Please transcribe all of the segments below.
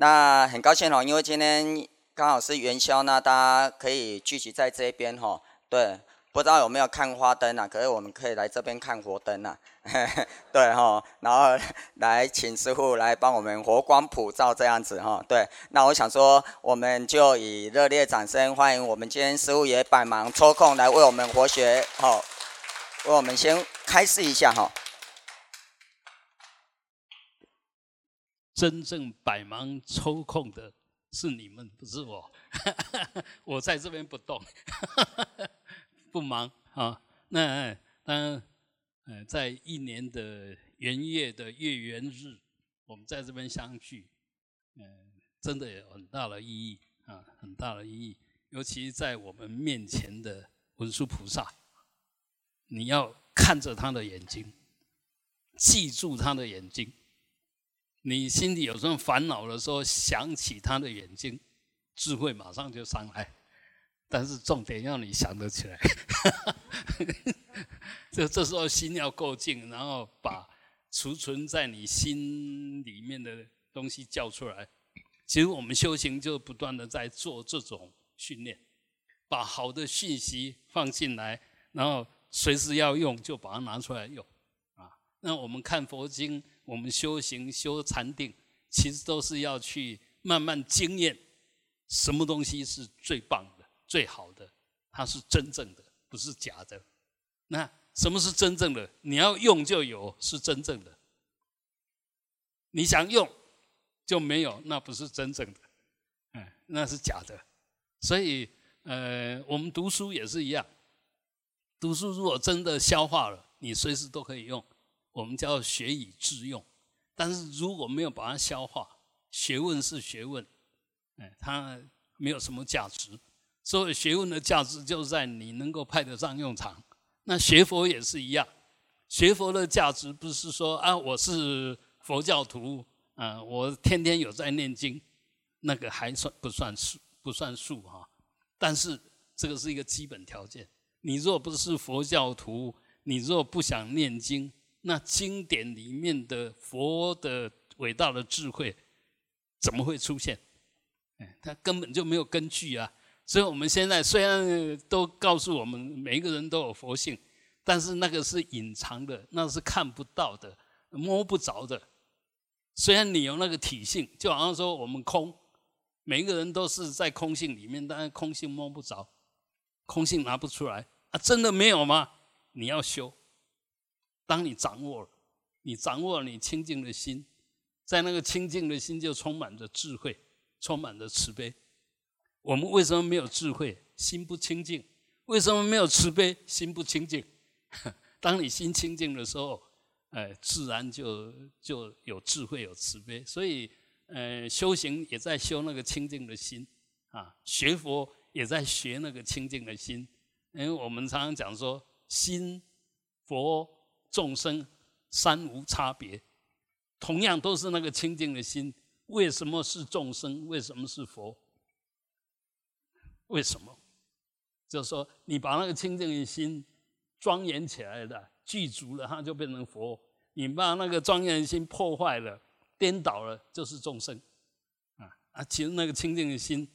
那很高兴哦，因为今天刚好是元宵，那大家可以聚集在这边哈。对，不知道有没有看花灯啊？可是我们可以来这边看活灯啊。对哈，然后来请师傅来帮我们活光普照这样子哈。对，那我想说，我们就以热烈掌声欢迎我们今天师傅也百忙抽空来为我们活学哈，为我们先开示一下哈。真正百忙抽空的是你们，不是我。我在这边不动，不忙啊。那当然，呃，在一年的元月的月圆日，我们在这边相聚，嗯，真的有很大的意义啊，很大的意义。尤其在我们面前的文殊菩萨，你要看着他的眼睛，记住他的眼睛。你心里有这种烦恼的时候，想起他的眼睛，智慧马上就上来。但是重点要你想得起来，这这时候心要够静，然后把储存在你心里面的东西叫出来。其实我们修行就不断的在做这种训练，把好的讯息放进来，然后随时要用就把它拿出来用。啊，那我们看佛经。我们修行修禅定，其实都是要去慢慢经验，什么东西是最棒的、最好的，它是真正的，不是假的。那什么是真正的？你要用就有，是真正的。你想用就没有，那不是真正的，嗯，那是假的。所以，呃，我们读书也是一样，读书如果真的消化了，你随时都可以用。我们叫学以致用，但是如果没有把它消化，学问是学问，哎，它没有什么价值。所以学问的价值就在你能够派得上用场。那学佛也是一样，学佛的价值不是说啊，我是佛教徒，啊，我天天有在念经，那个还算不算数？不算数哈。但是这个是一个基本条件。你若不是佛教徒，你若不想念经。那经典里面的佛的伟大的智慧怎么会出现？哎，它根本就没有根据啊！所以我们现在虽然都告诉我们每一个人都有佛性，但是那个是隐藏的，那是看不到的、摸不着的。虽然你有那个体性，就好像说我们空，每一个人都是在空性里面，但是空性摸不着，空性拿不出来啊！真的没有吗？你要修。当你掌握了，你掌握了你清净的心，在那个清净的心就充满着智慧，充满着慈悲。我们为什么没有智慧？心不清净。为什么没有慈悲？心不清净。当你心清净的时候，哎，自然就就有智慧，有慈悲。所以，呃，修行也在修那个清净的心啊，学佛也在学那个清净的心。因为我们常常讲说，心佛。众生三无差别，同样都是那个清净的心。为什么是众生？为什么是佛？为什么？就是说，你把那个清净的心庄严起来了，具足了，它就变成佛；你把那个庄严的心破坏了、颠倒了，就是众生。啊啊！其实那个清净的心，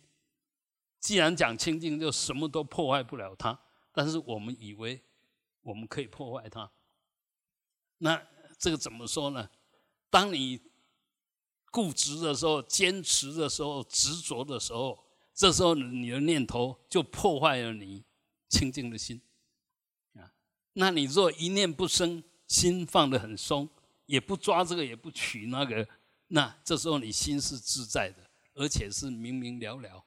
既然讲清净，就什么都破坏不了它。但是我们以为我们可以破坏它。那这个怎么说呢？当你固执的时候、坚持的时候、执着的时候，这时候你的念头就破坏了你清净的心啊。那你若一念不生，心放得很松，也不抓这个，也不取那个，那这时候你心是自在的，而且是明明了了、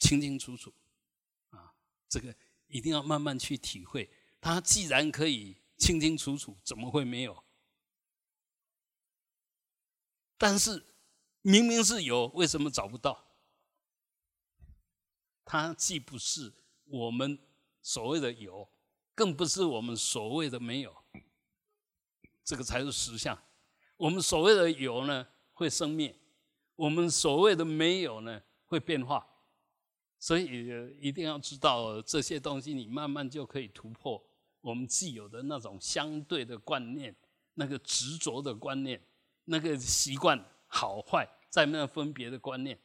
清清楚楚啊。这个一定要慢慢去体会。它既然可以。清清楚楚，怎么会没有？但是明明是有，为什么找不到？它既不是我们所谓的有，更不是我们所谓的没有。这个才是实相。我们所谓的有呢，会生灭；我们所谓的没有呢，会变化。所以一定要知道这些东西，你慢慢就可以突破。我们既有的那种相对的观念，那个执着的观念，那个习惯好坏，在那分别的观念，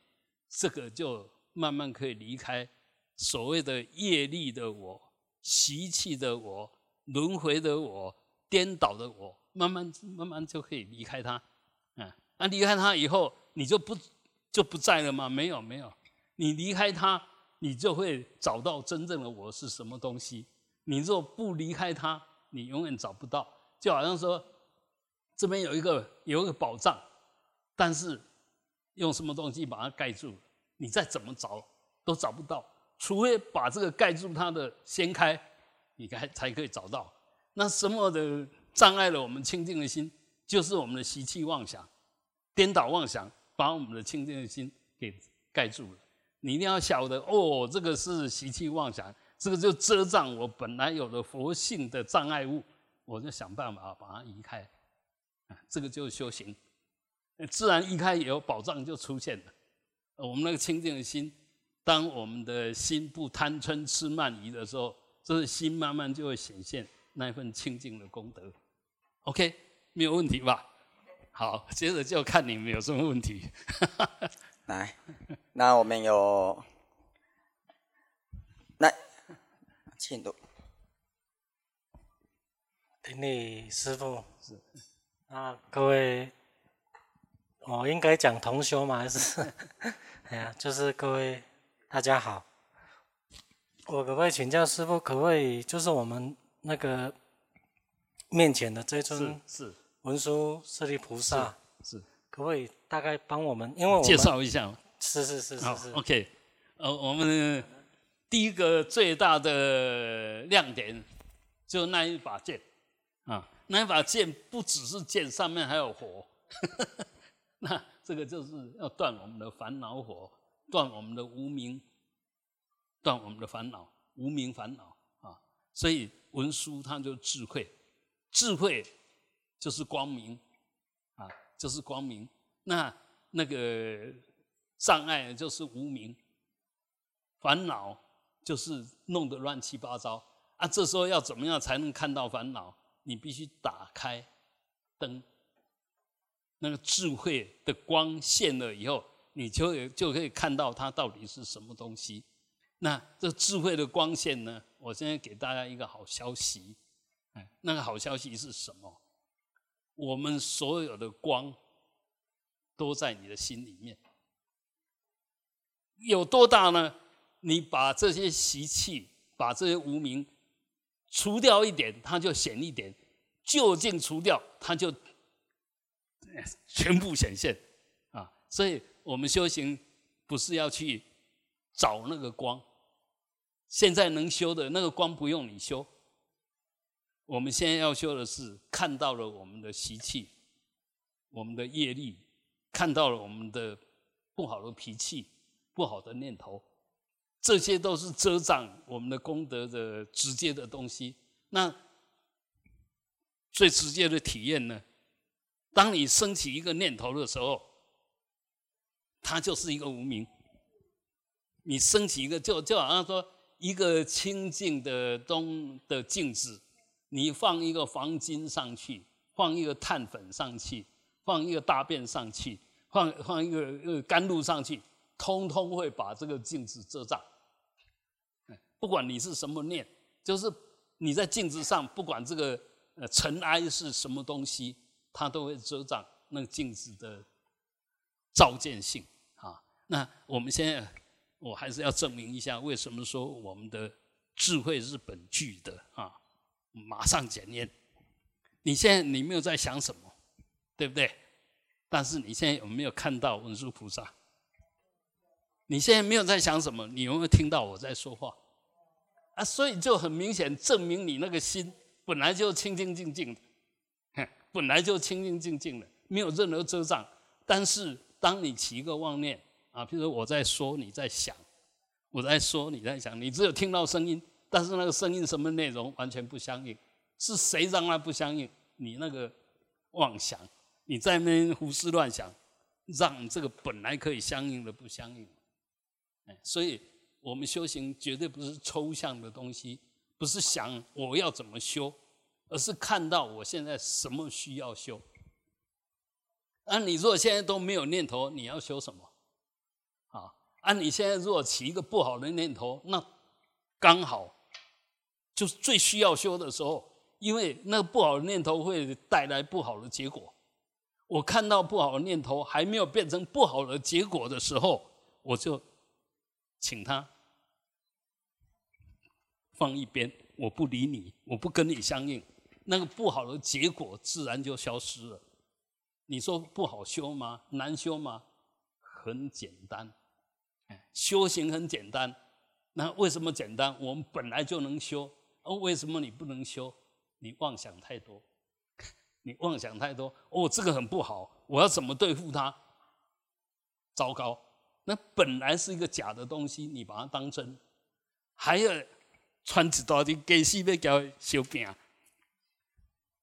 这个就慢慢可以离开所谓的业力的我、习气的我、轮回的我、颠倒的我，慢慢慢慢就可以离开它。啊，那离开它以后，你就不就不在了吗？没有没有，你离开它，你就会找到真正的我是什么东西。你若不离开它，你永远找不到。就好像说，这边有一个有一个宝藏，但是用什么东西把它盖住？你再怎么找都找不到，除非把这个盖住它的掀开，你才才可以找到。那什么的障碍了我们清净的心？就是我们的习气妄想、颠倒妄想，把我们的清净的心给盖住了。你一定要晓得，哦，这个是习气妄想，这个就遮障我本来有的佛性的障碍物。我就想办法把它移开，啊，这个就是修行，自然移开以后，宝藏就出现了。我们那个清净的心，当我们的心不贪嗔痴慢疑的时候，这个心慢慢就会显现那一份清净的功德。OK，没有问题吧？好，接着就看你们有什么问题。来，那我们有，来，请读。顶礼师傅，是啊，各位，我应该讲同修吗？还是，哎呀，就是各位大家好，我可不可以请教师傅？可不可以就是我们那个面前的这尊是文殊舍利菩萨，是可不可以大概帮我们？因为我介绍一下，是是是是是，OK，呃，我们第一个最大的亮点就那一把剑。啊，那一把剑不只是剑，上面还有火，那这个就是要断我们的烦恼火，断我们的无名，断我们的烦恼，无名烦恼啊。所以文殊他就智慧，智慧就是光明啊，就是光明。那那个障碍就是无名，烦恼就是弄得乱七八糟啊。这时候要怎么样才能看到烦恼？你必须打开灯，那个智慧的光现了以后，你就就可以看到它到底是什么东西。那这智慧的光线呢？我现在给大家一个好消息，哎，那个好消息是什么？我们所有的光都在你的心里面，有多大呢？你把这些习气，把这些无名。除掉一点，它就显一点；就近除掉，它就全部显现啊！所以，我们修行不是要去找那个光，现在能修的那个光不用你修。我们现在要修的是看到了我们的习气、我们的业力，看到了我们的不好的脾气、不好的念头。这些都是遮障我们的功德的直接的东西。那最直接的体验呢？当你升起一个念头的时候，它就是一个无名。你升起一个，就就好像说一个清净的东的镜子，你放一个黄金上去，放一个碳粉上去，放一个大便上去，放放一个呃甘露上去，通通会把这个镜子遮障。不管你是什么念，就是你在镜子上，不管这个呃尘埃是什么东西，它都会遮挡那镜子的照见性啊。那我们现在，我还是要证明一下，为什么说我们的智慧是本具的啊？马上检验。你现在你没有在想什么，对不对？但是你现在有没有看到文殊菩萨？你现在没有在想什么，你有没有听到我在说话？啊，所以就很明显证明你那个心本来就清清净净的，本来就清清净净的，没有任何遮障。但是当你起一个妄念啊，譬如我在说，你在想，我在说，你在想，你只有听到声音，但是那个声音什么内容完全不相应，是谁让它不相应？你那个妄想，你在那胡思乱想，让这个本来可以相应的不相应。哎，所以。我们修行绝对不是抽象的东西，不是想我要怎么修，而是看到我现在什么需要修。那你如果现在都没有念头，你要修什么？啊，啊，你现在如果起一个不好的念头，那刚好就是最需要修的时候，因为那个不好的念头会带来不好的结果。我看到不好的念头还没有变成不好的结果的时候，我就请他放一边，我不理你，我不跟你相应，那个不好的结果自然就消失了。你说不好修吗？难修吗？很简单，修行很简单。那为什么简单？我们本来就能修。哦，为什么你不能修？你妄想太多，你妄想太多。哦，这个很不好，我要怎么对付它？糟糕，那本来是一个假的东西，你把它当真，还要穿子大的给西要叫修病，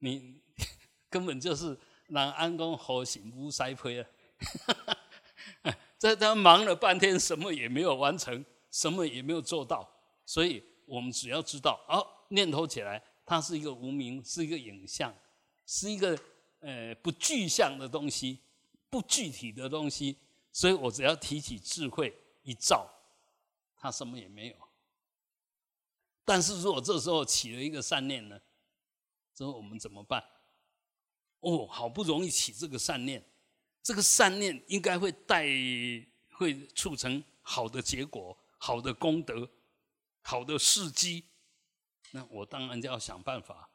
你 根本就是。让安公好心无塞亏啊！在他忙了半天，什么也没有完成，什么也没有做到。所以我们只要知道，哦，念头起来，它是一个无名，是一个影像，是一个呃不具象的东西，不具体的东西。所以我只要提起智慧一照，它什么也没有。但是如果这时候起了一个善念呢？之后我们怎么办？哦，好不容易起这个善念，这个善念应该会带，会促成好的结果、好的功德、好的事机。那我当然就要想办法，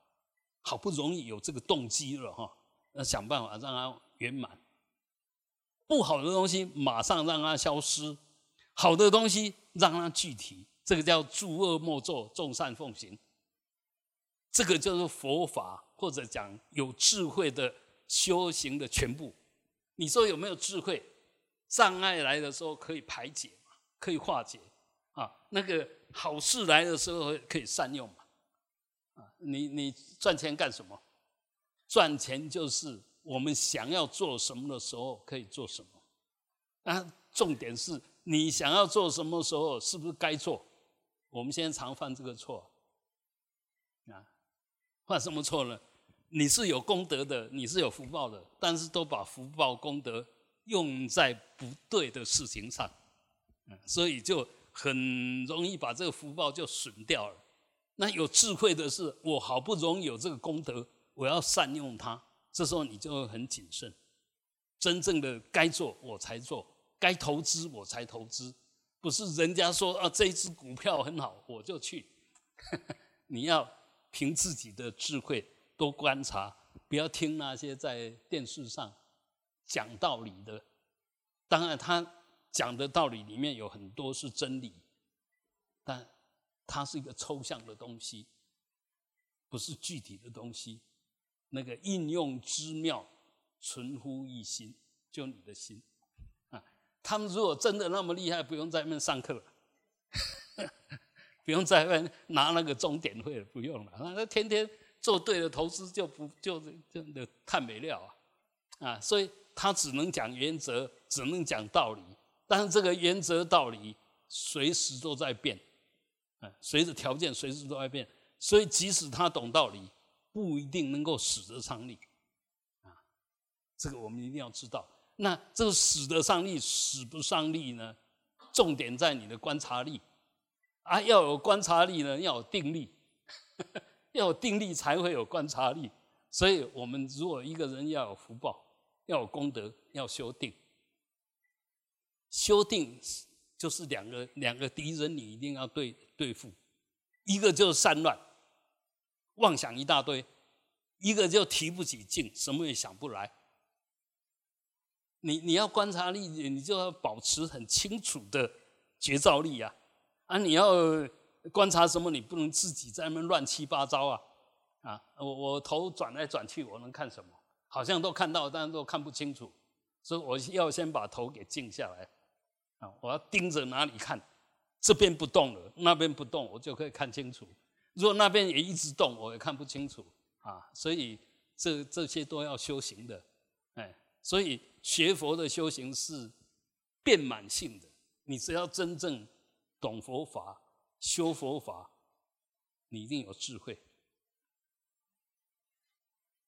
好不容易有这个动机了哈，那想办法让它圆满。不好的东西马上让它消失，好的东西让它具体。这个叫诸恶莫作，众善奉行。这个就是佛法。或者讲有智慧的修行的全部，你说有没有智慧？障碍来的时候可以排解，可以化解啊。那个好事来的时候可以善用嘛。啊，你你赚钱干什么？赚钱就是我们想要做什么的时候可以做什么。啊，重点是你想要做什么时候是不是该做？我们现在常犯这个错。啊，犯什么错呢？你是有功德的，你是有福报的，但是都把福报功德用在不对的事情上，所以就很容易把这个福报就损掉了。那有智慧的是，我好不容易有这个功德，我要善用它，这时候你就会很谨慎，真正的该做我才做，该投资我才投资，不是人家说啊这只股票很好我就去，你要凭自己的智慧。多观察，不要听那些在电视上讲道理的。当然，他讲的道理里面有很多是真理，但它是一个抽象的东西，不是具体的东西。那个应用之妙，存乎一心，就你的心。他们如果真的那么厉害，不用在那边上课了，不用在外面拿那个钟点会了，不用了，那天天。做对了投资就不就就的太没料啊，啊，所以他只能讲原则，只能讲道理，但是这个原则道理随时都在变，啊，随着条件随时都在变，所以即使他懂道理，不一定能够使得上力，啊，这个我们一定要知道。那这个使得上力，使不上力呢？重点在你的观察力，啊，要有观察力呢，要有定力。要有定力才会有观察力，所以我们如果一个人要有福报，要有功德，要修定。修定就是两个两个敌人，你一定要对对付，一个就是散乱，妄想一大堆；一个就提不起劲，什么也想不来。你你要观察力，你就要保持很清楚的觉照力啊！啊，你要。观察什么？你不能自己在那边乱七八糟啊！啊，我我头转来转去，我能看什么？好像都看到，但是都看不清楚。所以我要先把头给静下来啊！我要盯着哪里看？这边不动了，那边不动，我就可以看清楚。如果那边也一直动，我也看不清楚啊！所以这这些都要修行的，哎，所以学佛的修行是遍满性的。你只要真正懂佛法。修佛法，你一定有智慧，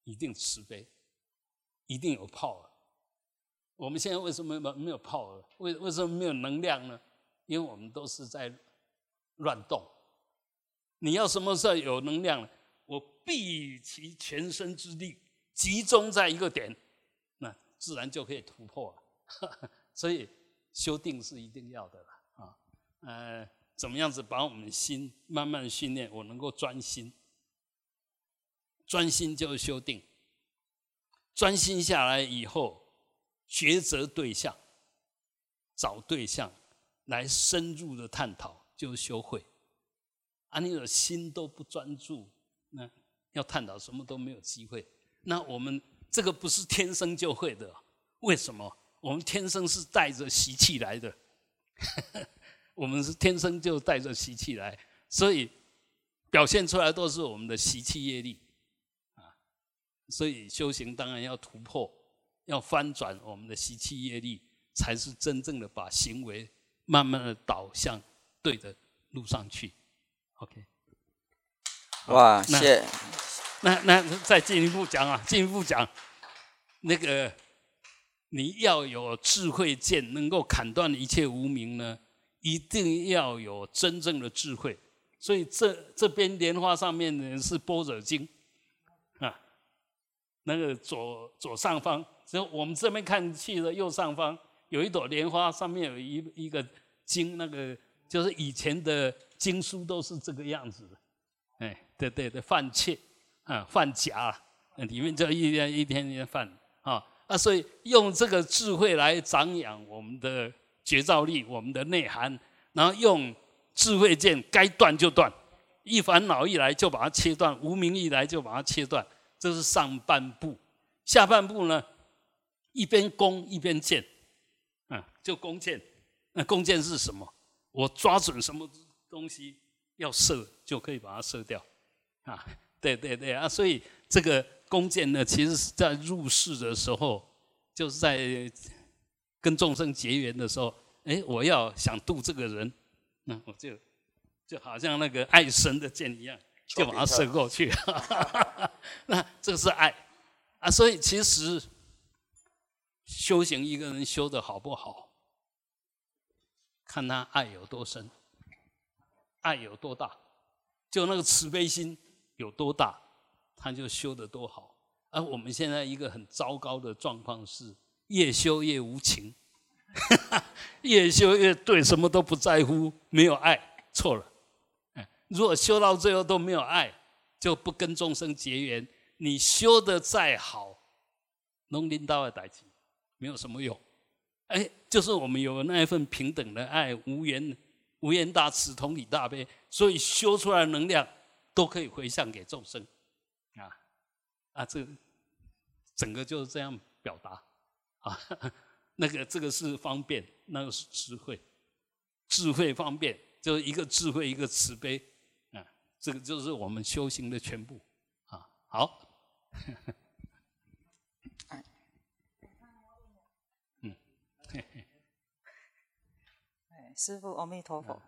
一定慈悲，一定有 power，我们现在为什么没没有泡？为为什么没有能量呢？因为我们都是在乱动。你要什么时候有能量呢？我毕其全身之力，集中在一个点，自然就可以突破了。所以修定是一定要的了啊。呃，怎么样子把我们的心慢慢训练，我能够专心。专心就是修定。专心下来以后，抉择对象，找对象来深入的探讨，就是修会。啊，你的心都不专注，那要探讨什么都没有机会。那我们这个不是天生就会的，为什么？我们天生是带着习气来的，我们是天生就带着习气来，所以表现出来都是我们的习气业力啊。所以修行当然要突破，要翻转我们的习气业力，才是真正的把行为慢慢的导向对的路上去。OK，哇，谢。那那再进一步讲啊，进一步讲，那个你要有智慧剑，能够砍断一切无名呢，一定要有真正的智慧。所以这这边莲花上面呢是般若经啊，那个左左上方，就我们这边看去的右上方有一朵莲花，上面有一一个经，那个就是以前的。经书都是这个样子的，哎，对对对，饭切啊，犯夹，里面就一天一天一天犯啊啊，所以用这个智慧来长养我们的觉照力，我们的内涵，然后用智慧剑，该断就断，一烦恼一来就把它切断，无名一来就把它切断，这是上半部。下半部呢，一边弓一边箭，嗯，就弓箭。那弓箭是什么？我抓准什么？东西要射就可以把它射掉，啊，对对对啊，所以这个弓箭呢，其实是在入世的时候，就是在跟众生结缘的时候，哎，我要想渡这个人，那我就就好像那个爱神的箭一样，就把它射过去，那这是爱啊，所以其实修行一个人修的好不好，看他爱有多深。爱有多大，就那个慈悲心有多大，他就修得多好。而我们现在一个很糟糕的状况是，越修越无情，越修越对什么都不在乎，没有爱，错了。如果修到最后都没有爱，就不跟众生结缘。你修得再好，农林道的代际没有什么用。哎，就是我们有那一份平等的爱，无缘。无缘大慈，同体大悲，所以修出来能量都可以回向给众生，啊啊，这整个就是这样表达啊。那个这个是方便，那个是智慧，智慧方便就是一个智慧，一个慈悲啊。这个就是我们修行的全部啊。好。嗯，哎师父，阿弥陀佛。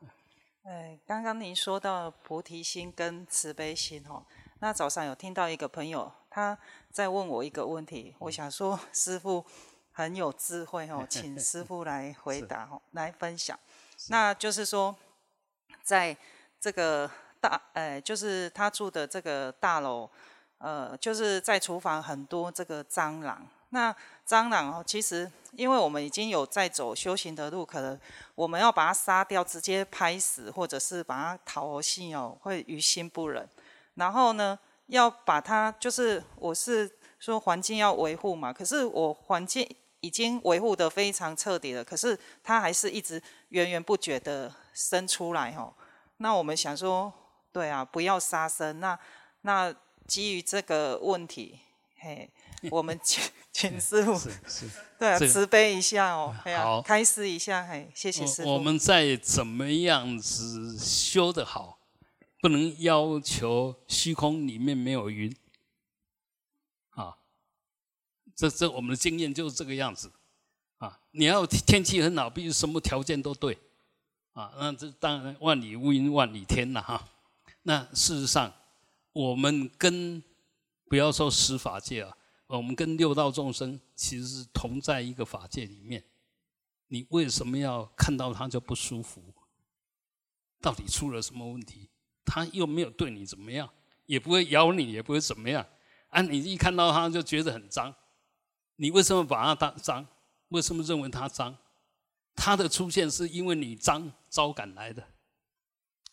哎，刚刚您说到菩提心跟慈悲心哦，那早上有听到一个朋友他在问我一个问题，我想说师傅很有智慧哦，请师 傅来回答哦，来分享。那就是说，在这个大，呃，就是他住的这个大楼，呃，就是在厨房很多这个蟑螂。那蟑螂哦，其实因为我们已经有在走修行的路，可能我们要把它杀掉，直接拍死，或者是把它讨性哦，会于心不忍。然后呢，要把它，就是我是说环境要维护嘛，可是我环境已经维护的非常彻底了，可是它还是一直源源不绝的生出来哦。那我们想说，对啊，不要杀生。那那基于这个问题，嘿。我们请 请师傅，对啊，慈悲一下哦，好，开示一下，嘿，谢谢师傅。我们在怎么样子修得好，不能要求虚空里面没有云，啊，这这我们的经验就是这个样子，啊，你要天气很好，必须什么条件都对，啊，那这当然万里无云万里天了哈。那事实上，我们跟不要说司法界啊。我们跟六道众生其实是同在一个法界里面。你为什么要看到他就不舒服？到底出了什么问题？他又没有对你怎么样，也不会咬你，也不会怎么样。啊，你一看到他就觉得很脏，你为什么把他当脏？为什么认为他脏？他的出现是因为你脏招感来的。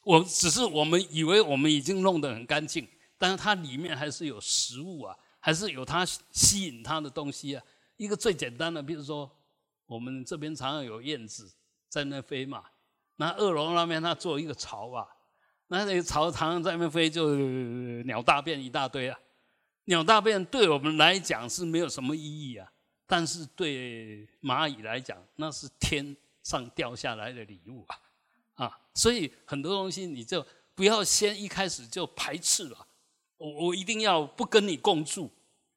我只是我们以为我们已经弄得很干净，但是它里面还是有食物啊，还是有它吸引它的东西啊。一个最简单的，比如说我们这边常常有燕子在那飞嘛，那二楼那边它做一个巢啊，那那个巢常常在那边飞，就鸟大便一大堆啊。鸟大便对我们来讲是没有什么意义啊，但是对蚂蚁来讲，那是天上掉下来的礼物啊。啊，所以很多东西你就不要先一开始就排斥了。我我一定要不跟你共住。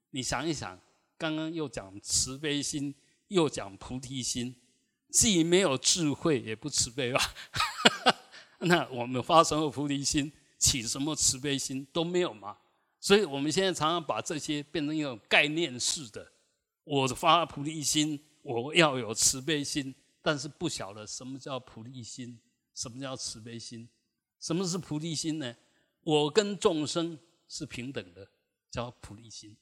你想一想，刚刚又讲慈悲心，又讲菩提心，既没有智慧，也不慈悲吧？那我们发什么菩提心，起什么慈悲心都没有嘛。所以我们现在常常把这些变成一种概念式的。我发菩提心，我要有慈悲心，但是不晓得什么叫菩提心。什么叫慈悲心？什么是菩提心呢？我跟众生是平等的，叫普利心。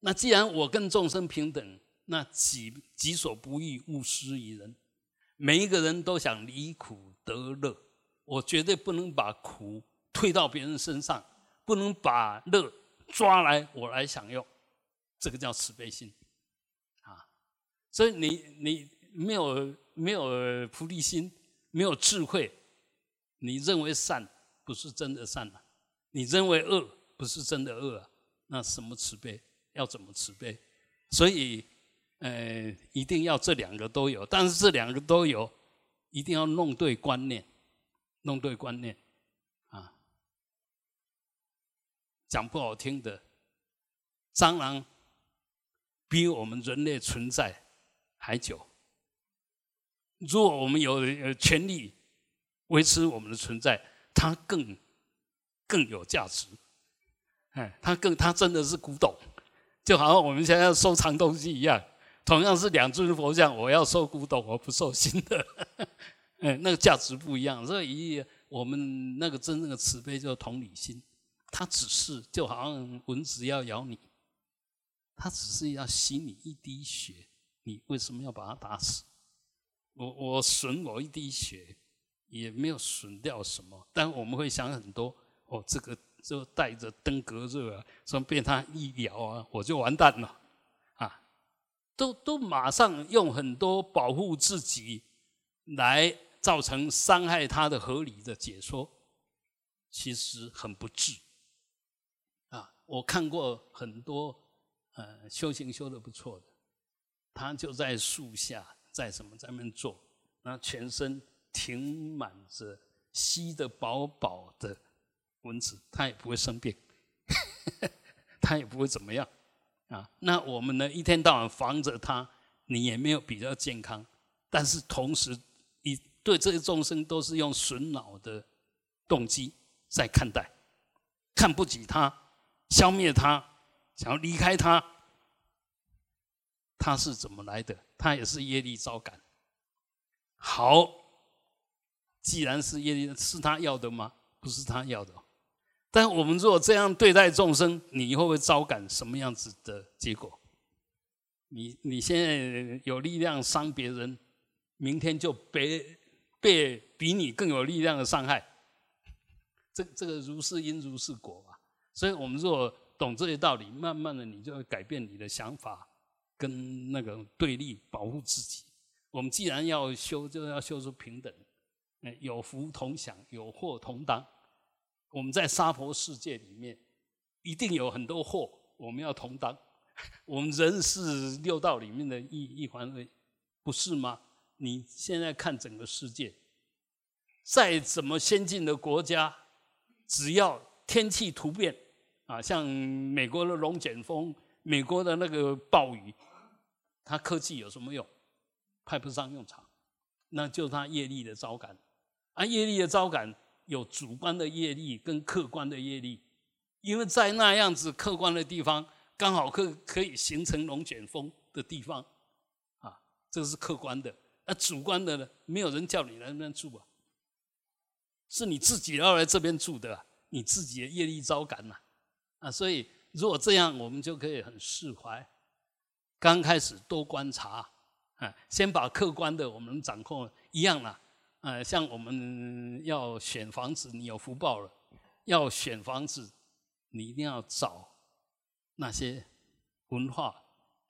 那既然我跟众生平等，那己己所不欲，勿施于人。每一个人都想离苦得乐，我绝对不能把苦推到别人身上，不能把乐抓来我来享用。这个叫慈悲心啊！所以你你没有。没有菩提心，没有智慧，你认为善不是真的善啊？你认为恶不是真的恶啊？那什么慈悲？要怎么慈悲？所以，呃，一定要这两个都有。但是这两个都有，一定要弄对观念，弄对观念啊。讲不好听的，蟑螂比我们人类存在还久。如果我们有权利维持我们的存在，它更更有价值。哎，它更它真的是古董，就好像我们现在收藏东西一样。同样是两尊佛像，我要收古董，我不收新的。哎，那个价值不一样。所以，我们那个真正的慈悲就是同理心。它只是就好像蚊子要咬你，它只是要吸你一滴血，你为什么要把它打死？我我损我一滴血，也没有损掉什么，但我们会想很多。哦，这个就带着登革热啊，说被他一咬啊，我就完蛋了，啊，都都马上用很多保护自己来造成伤害他的合理的解说，其实很不智。啊，我看过很多呃修行修的不错的，他就在树下。在什么在那边做？那全身停满着吸得饱饱的蚊子，它也不会生病，它也不会怎么样啊。那我们呢，一天到晚防着它，你也没有比较健康。但是同时，你对这些众生都是用损脑的动机在看待，看不起他，消灭他，想要离开他。他是怎么来的？他也是业力招感。好，既然是业力，是他要的吗？不是他要的。但我们如果这样对待众生，你会不会招感什么样子的结果？你你现在有力量伤别人，明天就被被比你更有力量的伤害。这这个如是因如是果啊。所以我们如果懂这些道理，慢慢的你就会改变你的想法。跟那个对立，保护自己。我们既然要修，就要修出平等，有福同享，有祸同当。我们在娑婆世界里面，一定有很多祸，我们要同当。我们人是六道里面的一一环，不是吗？你现在看整个世界，再怎么先进的国家，只要天气突变，啊，像美国的龙卷风，美国的那个暴雨。他科技有什么用？派不上用场，那就是他业力的招感。啊，业力的招感有主观的业力跟客观的业力，因为在那样子客观的地方，刚好可可以形成龙卷风的地方，啊，这是客观的。那主观的呢？没有人叫你来那边住啊，是你自己要来这边住的，你自己的业力招感呐，啊，所以如果这样，我们就可以很释怀。刚开始多观察，啊，先把客观的我们掌控一样了，呃，像我们要选房子，你有福报了，要选房子，你一定要找那些文化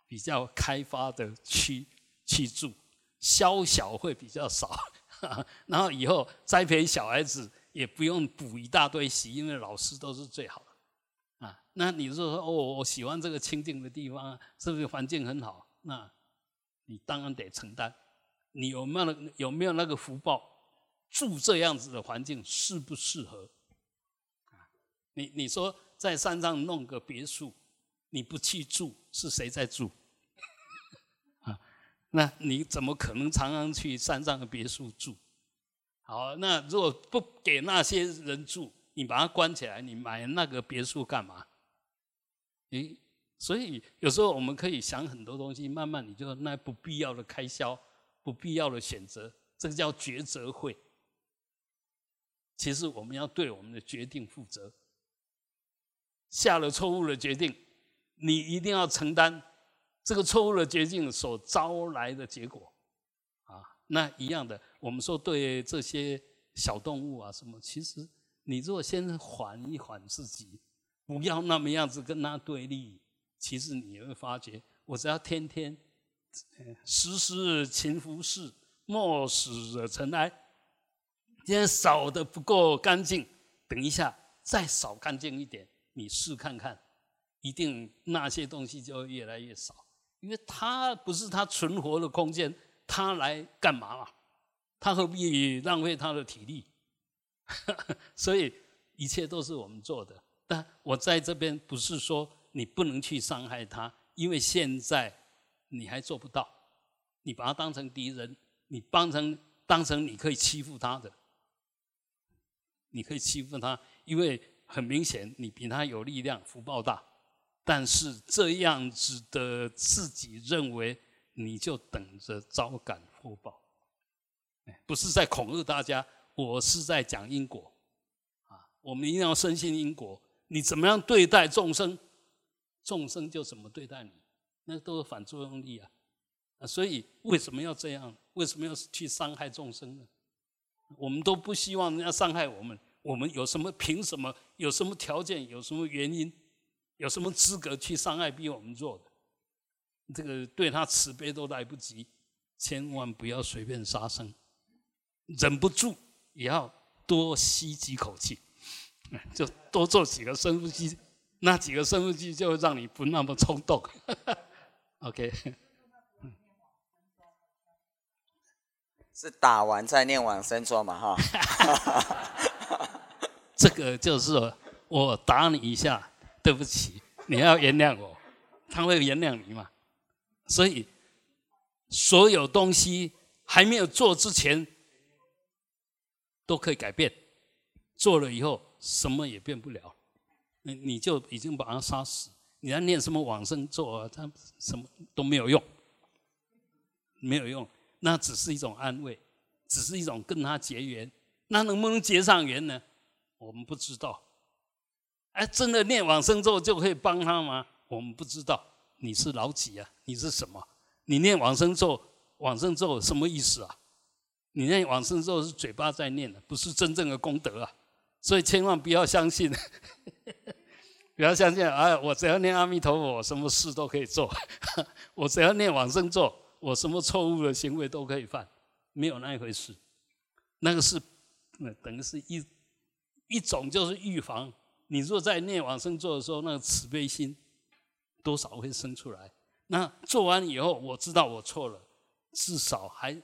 比较开发的区去住。宵小会比较少，然后以后栽培小孩子也不用补一大堆习，因为老师都是最好的啊。那你说哦，我喜欢这个清静的地方，是不是环境很好？那你当然得承担。你有没有有没有那个福报住这样子的环境适不适合？你你说在山上弄个别墅，你不去住，是谁在住？啊那你怎么可能常常去山上的别墅住？好，那如果不给那些人住，你把它关起来，你买那个别墅干嘛？诶，所以有时候我们可以想很多东西，慢慢你就那不必要的开销、不必要的选择，这个叫抉择会。其实我们要对我们的决定负责，下了错误的决定，你一定要承担。这个错误的决定所招来的结果，啊，那一样的，我们说对这些小动物啊什么，其实你如果先缓一缓自己，不要那么样子跟它对立，其实你会发觉，我只要天天，时时勤拂拭，莫使惹尘埃。今天扫的不够干净，等一下再扫干净一点，你试看看，一定那些东西就越来越少。因为它不是它存活的空间，它来干嘛嘛？它何必浪费它的体力？所以一切都是我们做的。但我在这边不是说你不能去伤害它，因为现在你还做不到。你把他当成敌人，你当成当成你可以欺负他的，你可以欺负他，因为很明显你比他有力量，福报大。但是这样子的自己认为，你就等着招感福报，不是在恐吓大家，我是在讲因果，啊，我们一定要深信因果。你怎么样对待众生，众生就怎么对待你，那都是反作用力啊。啊，所以为什么要这样？为什么要去伤害众生呢？我们都不希望人家伤害我们，我们有什么凭什么？有什么条件？有什么原因？有什么资格去伤害逼我们做的？这个对他慈悲都来不及，千万不要随便杀生，忍不住也要多吸几口气，就多做几个深呼吸，那几个深呼吸就会让你不那么冲动。OK，是打完再念往生咒嘛？哈，这个就是我打你一下。对不起，你要原谅我，他会原谅你嘛？所以所有东西还没有做之前都可以改变，做了以后什么也变不了，你你就已经把他杀死。你要念什么往生咒啊？他什么都没有用，没有用，那只是一种安慰，只是一种跟他结缘。那能不能结上缘呢？我们不知道。哎，真的念往生咒就可以帮他吗？我们不知道。你是老几啊？你是什么？你念往生咒，往生咒什么意思啊？你念往生咒是嘴巴在念的，不是真正的功德啊！所以千万不要相信，不要相信。哎，我只要念阿弥陀佛，我什么事都可以做；我只要念往生咒，我什么错误的行为都可以犯，没有那一回事。那个是，那等于是一一种就是预防。你若在念往生咒的时候，那个慈悲心多少会生出来。那做完以后，我知道我错了，至少还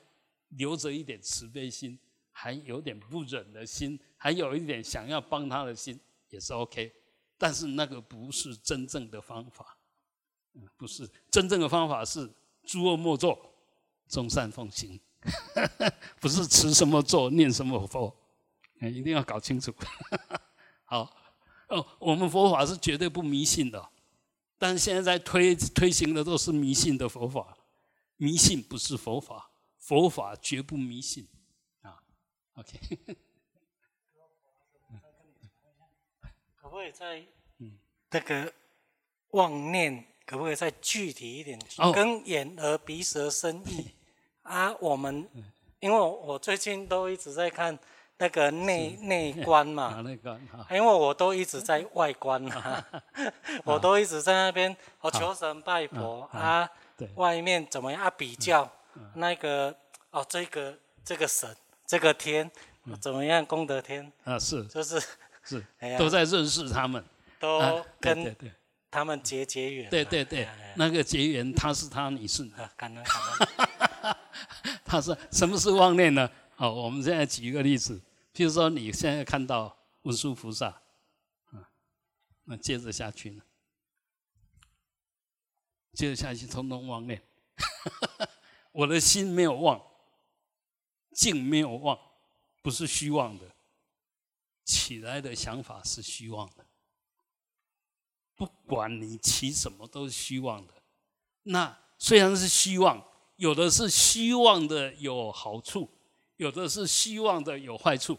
留着一点慈悲心，还有点不忍的心，还有一点想要帮他的心，也是 OK。但是那个不是真正的方法，不是真正的方法是诸恶莫作，众善奉行，不是持什么咒念什么佛，一定要搞清楚。好。哦，我们佛法是绝对不迷信的，但是现在推推行的都是迷信的佛法，迷信不是佛法，佛法绝不迷信啊。OK，可不可以再嗯。那个妄念，可不可以再具体一点？哦。跟眼耳鼻舌身意？啊，我们因为我最近都一直在看那个内内观啊嘛，内观 啊。因为我都一直在外观嘛，我都一直在那边我求神拜佛啊对，外面怎么样啊比较那个哦这个这个神这个天怎么样功德天，啊是。就是是。都在认识他们，都跟对他们结结缘嘛。对对对。那个结缘他是他，你是你。啊，感恩感恩。他说什么是妄念呢？好，我们现在举一个例子，譬如说你现在看到文殊菩萨，啊，那接着下去呢，接着下去通通妄念，我的心没有妄，境没有妄，不是虚妄的，起来的想法是虚妄的，不管你起什么都是虚妄的。那虽然是虚妄，有的是虚妄的有好处，有的是虚妄的有坏处。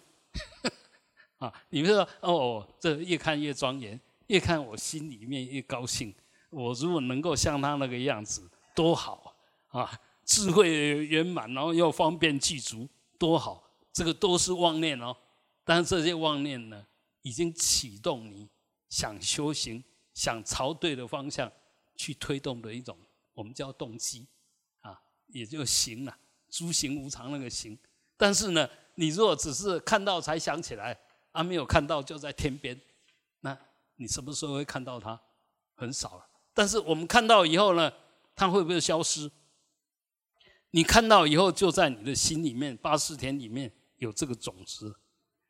啊，你们说哦，这越看越庄严，越看我心里面越高兴。我如果能够像他那个样子，多好啊！智慧圆满，然后又方便具足，多好！这个都是妄念哦。但是这些妄念呢，已经启动你想修行、想朝对的方向去推动的一种，我们叫动机啊，也就行了，诸行无常那个行。但是呢，你如果只是看到才想起来，啊，没有看到就在天边，那你什么时候会看到它？很少了。但是我们看到以后呢，它会不会消失？你看到以后，就在你的心里面，八四田里面有这个种子，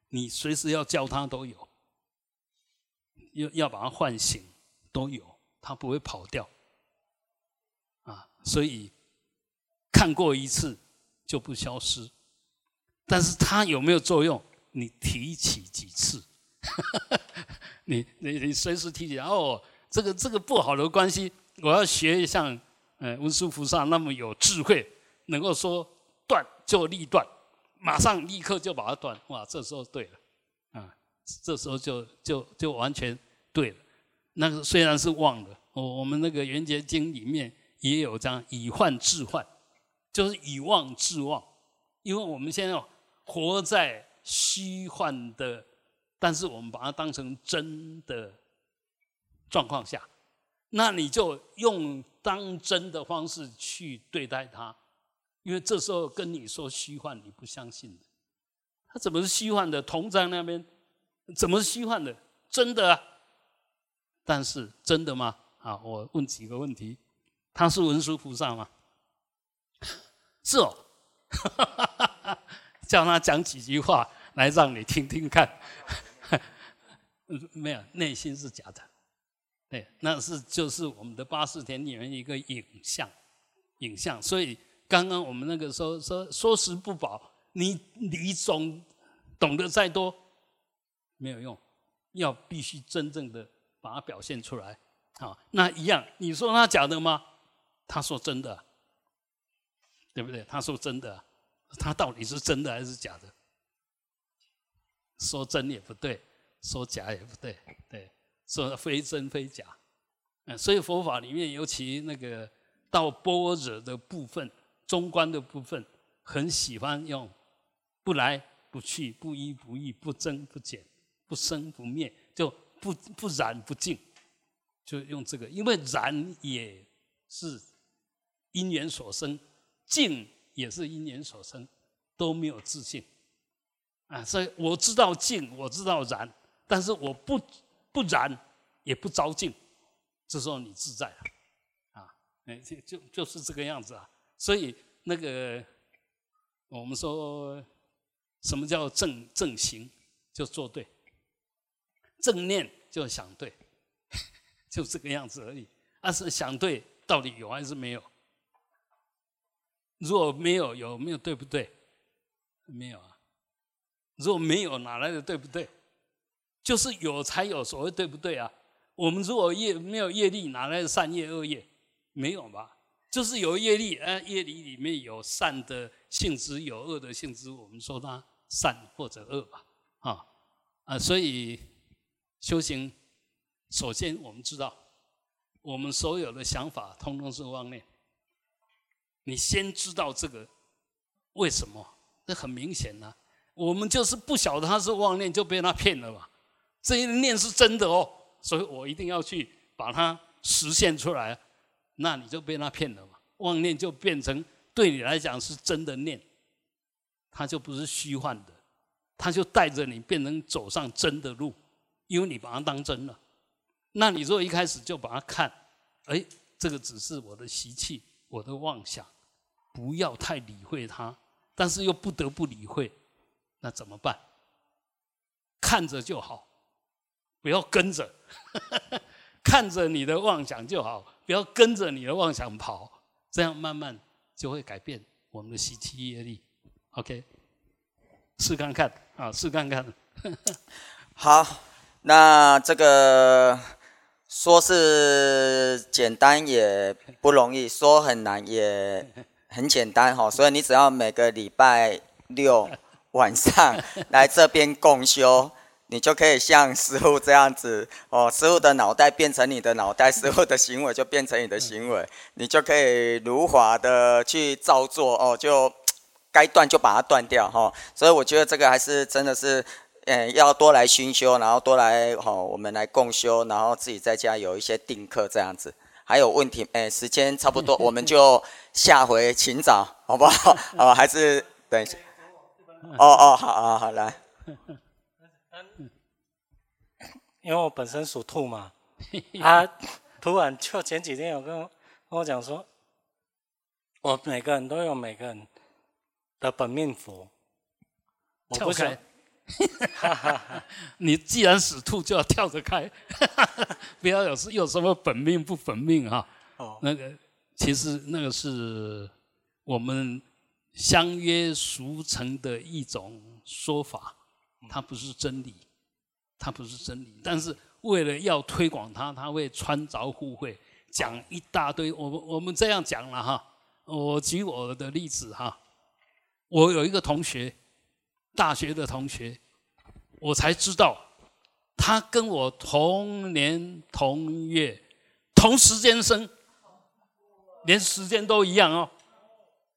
你随时要叫它都有，要要把它唤醒都有，它不会跑掉。啊，所以看过一次就不消失，但是它有没有作用？你提起几次，你你你随时提起哦，这个这个不好的关系，我要学像呃文殊菩萨那么有智慧，能够说断就立断，马上立刻就把它断，哇，这时候对了，啊，这时候就就就完全对了。那个虽然是忘了，我我们那个《圆觉经》里面也有这样以幻治幻，就是以妄治妄，因为我们现在活在虚幻的，但是我们把它当成真的状况下，那你就用当真的方式去对待它，因为这时候跟你说虚幻，你不相信的，他怎么是虚幻的？同在那边，怎么是虚幻的？真的啊！但是真的吗？啊，我问几个问题，他是文殊菩萨吗？是哦，叫他讲几句话来让你听听看。没有，内心是假的。对，那是就是我们的八四田里面一个影像，影像。所以刚刚我们那个时候说说时不保，你你总懂得再多没有用，要必须真正的把它表现出来。好，那一样，你说他假的吗？他说真的，对不对？他说真的，他到底是真的还是假的？说真也不对，说假也不对，对，说非真非假。嗯，所以佛法里面，尤其那个到般若的部分、中观的部分，很喜欢用不来不去、不依不异、不增不减、不生不灭，就不不染不净。就用这个，因为染也是因缘所生，净也是因缘所生，都没有自性啊。所以我知道净，我知道染，但是我不不染，也不着净，这时候你自在了啊。哎，就就就是这个样子啊。所以那个我们说什么叫正正行，就做对；正念就想对。就这个样子而已，但是想对到底有还是没有？如果没有，有没有对不对？没有啊。如果没有，哪来的对不对？就是有才有所谓对不对啊？我们如果业没有业力，哪来的善业恶业？没有吧？就是有业力，哎，业力里面有善的性质，有恶的性质，我们说它善或者恶吧，啊啊，所以修行，首先我们知道，我们所有的想法通通是妄念。你先知道这个为什么？这很明显呐，我们就是不晓得他是妄念，就被他骗了嘛。这一念是真的哦，所以我一定要去把它实现出来，那你就被他骗了嘛。妄念就变成对你来讲是真的念，它就不是虚幻的，它就带着你变成走上真的路，因为你把它当真了。那你如果一开始就把它看，哎，这个只是我的习气，我的妄想，不要太理会它，但是又不得不理会，那怎么办？看着就好。不要跟着，看着你的妄想就好，不要跟着你的妄想跑，这样慢慢就会改变我们的习气业力。OK，试看看啊，试看看。好，那这个说是简单也不容易，说很难也很简单哈。所以你只要每个礼拜六晚上来这边共修。你就可以像师傅这样子哦，师傅的脑袋变成你的脑袋，师傅的行为就变成你的行为，你就可以如法的去照做哦，就该断就把它断掉哈。所以我觉得这个还是真的是，嗯，要多来熏修，然后多来哦，我们来共修，然后自己在家有一些定课这样子。还有问题，哎，时间差不多，我们就下回请早，好不好？哦，还是等一下。哦哦，好啊好，来。因为我本身属兔嘛，他 突然就前几天有跟跟我讲说，我每个人都有每个人的本命符，我不想，你既然属兔，就要跳着开，不要有是有什么本命不本命哈。哦，那个其实那个是我们相约俗成的一种说法，它不是真理。它不是真理，但是为了要推广它，他会穿凿附会，讲一大堆。我们我们这样讲了哈，我举我的例子哈，我有一个同学，大学的同学，我才知道他跟我同年同月同时间生，连时间都一样哦，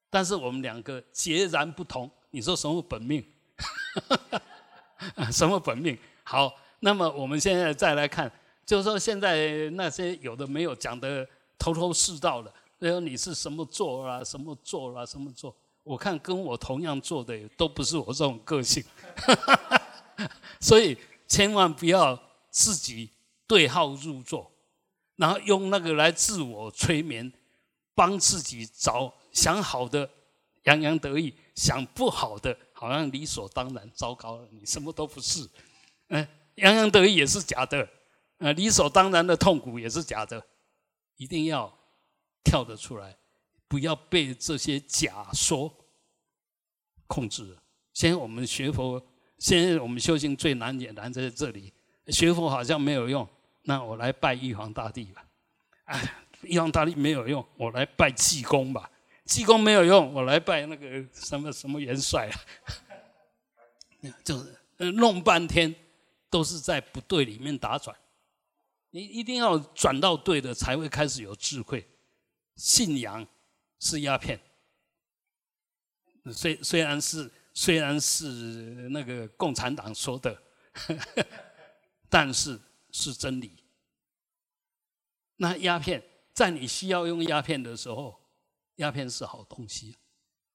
但是我们两个截然不同。你说什么本命？什么本命？好，那么我们现在再来看，就是说现在那些有的没有讲的头头是道的，然后你是什么座啊，什么座啊，什么座？我看跟我同样做的都不是我这种个性，所以千万不要自己对号入座，然后用那个来自我催眠，帮自己找想好的洋洋得意，想不好的好像理所当然，糟糕了，你什么都不是。嗯，洋洋得意也是假的，呃，理所当然的痛苦也是假的，一定要跳得出来，不要被这些假说控制。现在我们学佛，现在我们修行最难也难在这里，学佛好像没有用，那我来拜玉皇大帝吧。哎，玉皇大帝没有用，我来拜济公吧。济公没有用，我来拜那个什么什么元帅啊。就是弄半天。都是在不对里面打转，你一定要转到对的，才会开始有智慧。信仰是鸦片，虽虽然是虽然是那个共产党说的，但是是真理。那鸦片在你需要用鸦片的时候，鸦片是好东西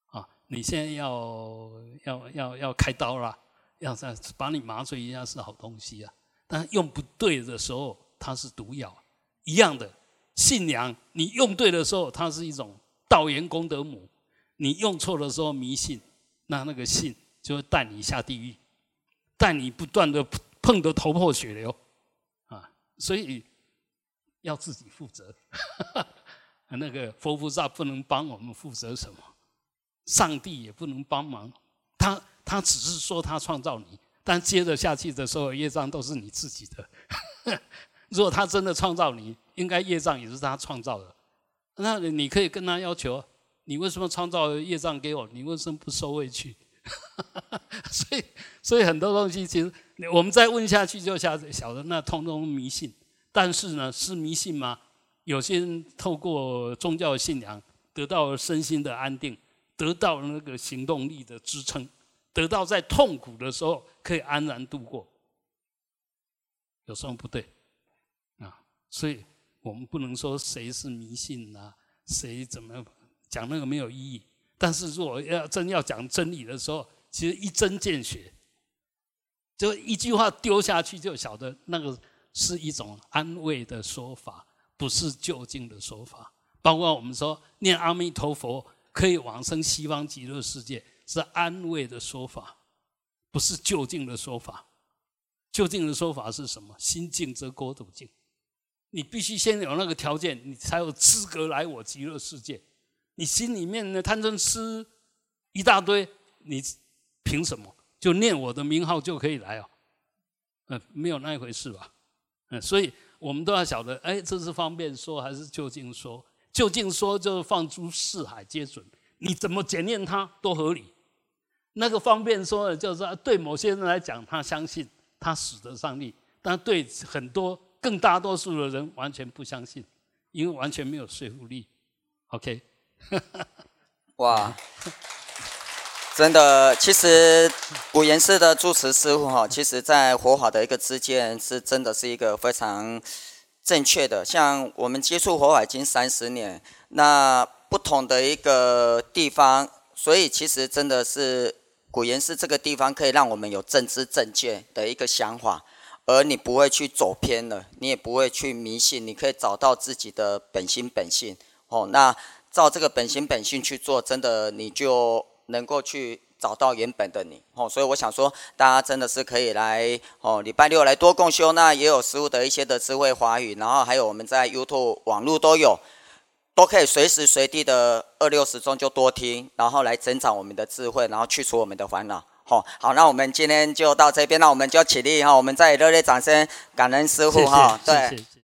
啊！你现在要要要要开刀了。要再把你麻醉一下是好东西啊，但用不对的时候它是毒药，一样的信仰，你用对的时候它是一种道源功德母，你用错的时候迷信，那那个信就会带你下地狱，带你不断的碰得头破血流，啊，所以要自己负责，那个佛菩萨不能帮我们负责什么，上帝也不能帮忙，他。他只是说他创造你，但接着下去的时候，业障都是你自己的。如果他真的创造你，应该业障也是他创造的。那你可以跟他要求，你为什么创造业障给我？你为什么不收回去？所以，所以很多东西其实我们再问下去就晓晓得，那通通迷信。但是呢，是迷信吗？有些人透过宗教信仰得到身心的安定，得到那个行动力的支撑，得到在痛苦的时候可以安然度过。有什么不对？啊，所以我们不能说谁是迷信啊，谁怎么讲那个没有意义。但是如果要真要讲真理的时候，其实一针见血，就一句话丢下去就晓得那个是一种安慰的说法，不是究竟的说法。包括我们说念阿弥陀佛可以往生西方极乐世界，是安慰的说法，不是究竟的说法。究竟的说法是什么？心静则国土静。你必须先有那个条件，你才有资格来我极乐世界。你心里面的贪嗔痴一大堆，你凭什么就念我的名号就可以来哦？嗯，没有那一回事吧？嗯，所以我们都要晓得，哎，这是方便说还是究竟说？究竟说就是放诸四海皆准，你怎么检验它都合理。那个方便说的，就是对某些人来讲，他相信他使得上力，但对很多更大多数的人完全不相信，因为完全没有说服力。OK。哇，真的，其实古岩寺的住持师傅哈，其实在佛法的一个知见是真的是一个非常正确的。像我们接触佛法已经三十年，那不同的一个地方，所以其实真的是古岩寺这个地方可以让我们有正知正见的一个想法，而你不会去走偏了，你也不会去迷信，你可以找到自己的本心本性哦。那照这个本心本性去做，真的你就能够去找到原本的你哦。所以我想说，大家真的是可以来哦，礼拜六来多共修，那也有师傅的一些的智慧华语，然后还有我们在 YouTube 网络都有，都可以随时随地的二六十钟就多听，然后来增长我们的智慧，然后去除我们的烦恼。好，好，那我们今天就到这边，那我们就起立哈，我们再热烈掌声感恩师傅哈，对。